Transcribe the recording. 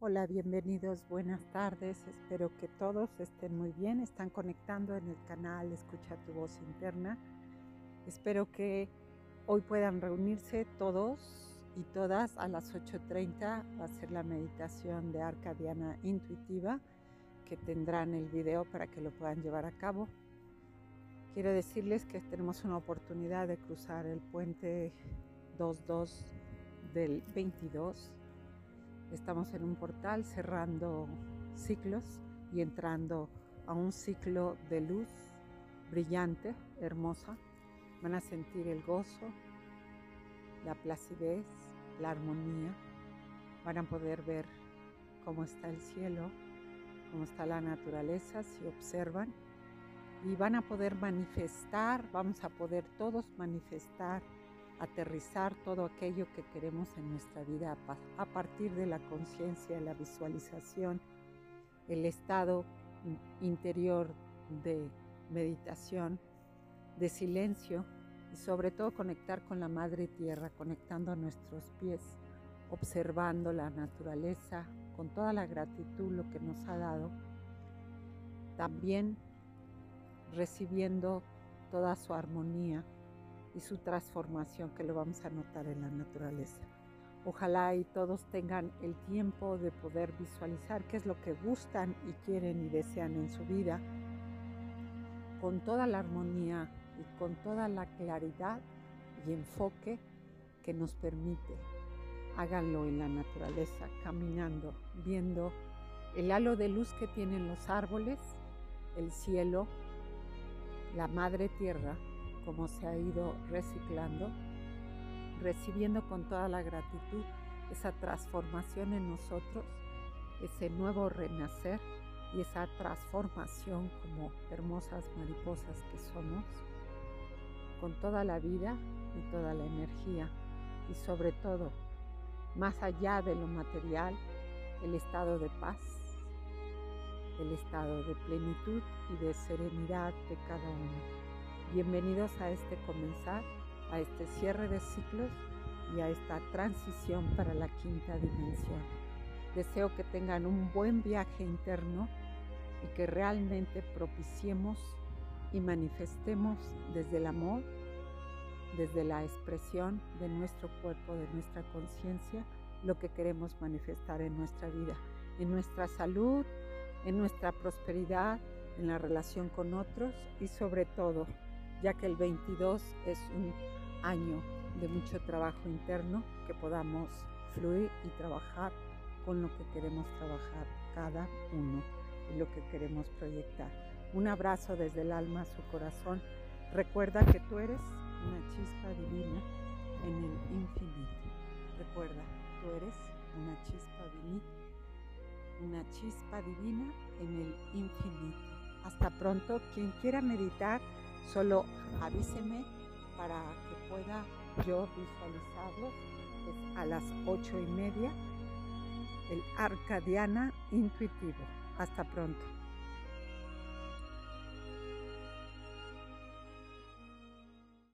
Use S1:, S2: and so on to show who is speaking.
S1: Hola, bienvenidos, buenas tardes. Espero que todos estén muy bien. Están conectando en el canal Escucha tu voz interna. Espero que hoy puedan reunirse todos y todas a las 8.30. Va a ser la meditación de Arcadiana Intuitiva que tendrán el video para que lo puedan llevar a cabo. Quiero decirles que tenemos una oportunidad de cruzar el puente 22 del 22 Estamos en un portal cerrando ciclos y entrando a un ciclo de luz brillante, hermosa. Van a sentir el gozo, la placidez, la armonía. Van a poder ver cómo está el cielo, cómo está la naturaleza si observan. Y van a poder manifestar, vamos a poder todos manifestar aterrizar todo aquello que queremos en nuestra vida a partir de la conciencia, la visualización, el estado interior de meditación, de silencio y sobre todo conectar con la Madre Tierra, conectando a nuestros pies, observando la naturaleza con toda la gratitud lo que nos ha dado, también recibiendo toda su armonía y su transformación que lo vamos a notar en la naturaleza. Ojalá y todos tengan el tiempo de poder visualizar qué es lo que gustan y quieren y desean en su vida, con toda la armonía y con toda la claridad y enfoque que nos permite. Háganlo en la naturaleza, caminando, viendo el halo de luz que tienen los árboles, el cielo, la madre tierra cómo se ha ido reciclando, recibiendo con toda la gratitud esa transformación en nosotros, ese nuevo renacer y esa transformación como hermosas mariposas que somos, con toda la vida y toda la energía y sobre todo, más allá de lo material, el estado de paz, el estado de plenitud y de serenidad de cada uno. Bienvenidos a este comenzar, a este cierre de ciclos y a esta transición para la quinta dimensión. Deseo que tengan un buen viaje interno y que realmente propiciemos y manifestemos desde el amor, desde la expresión de nuestro cuerpo, de nuestra conciencia, lo que queremos manifestar en nuestra vida, en nuestra salud, en nuestra prosperidad, en la relación con otros y sobre todo ya que el 22 es un año de mucho trabajo interno, que podamos fluir y trabajar con lo que queremos trabajar cada uno y lo que queremos proyectar. Un abrazo desde el alma a su corazón. Recuerda que tú eres una chispa divina en el infinito. Recuerda, tú eres una chispa divina, una chispa divina en el infinito. Hasta pronto. Quien quiera meditar, Solo avíseme para que pueda yo visualizarlo. Es a las ocho y media. El Arcadiana Intuitivo. Hasta pronto.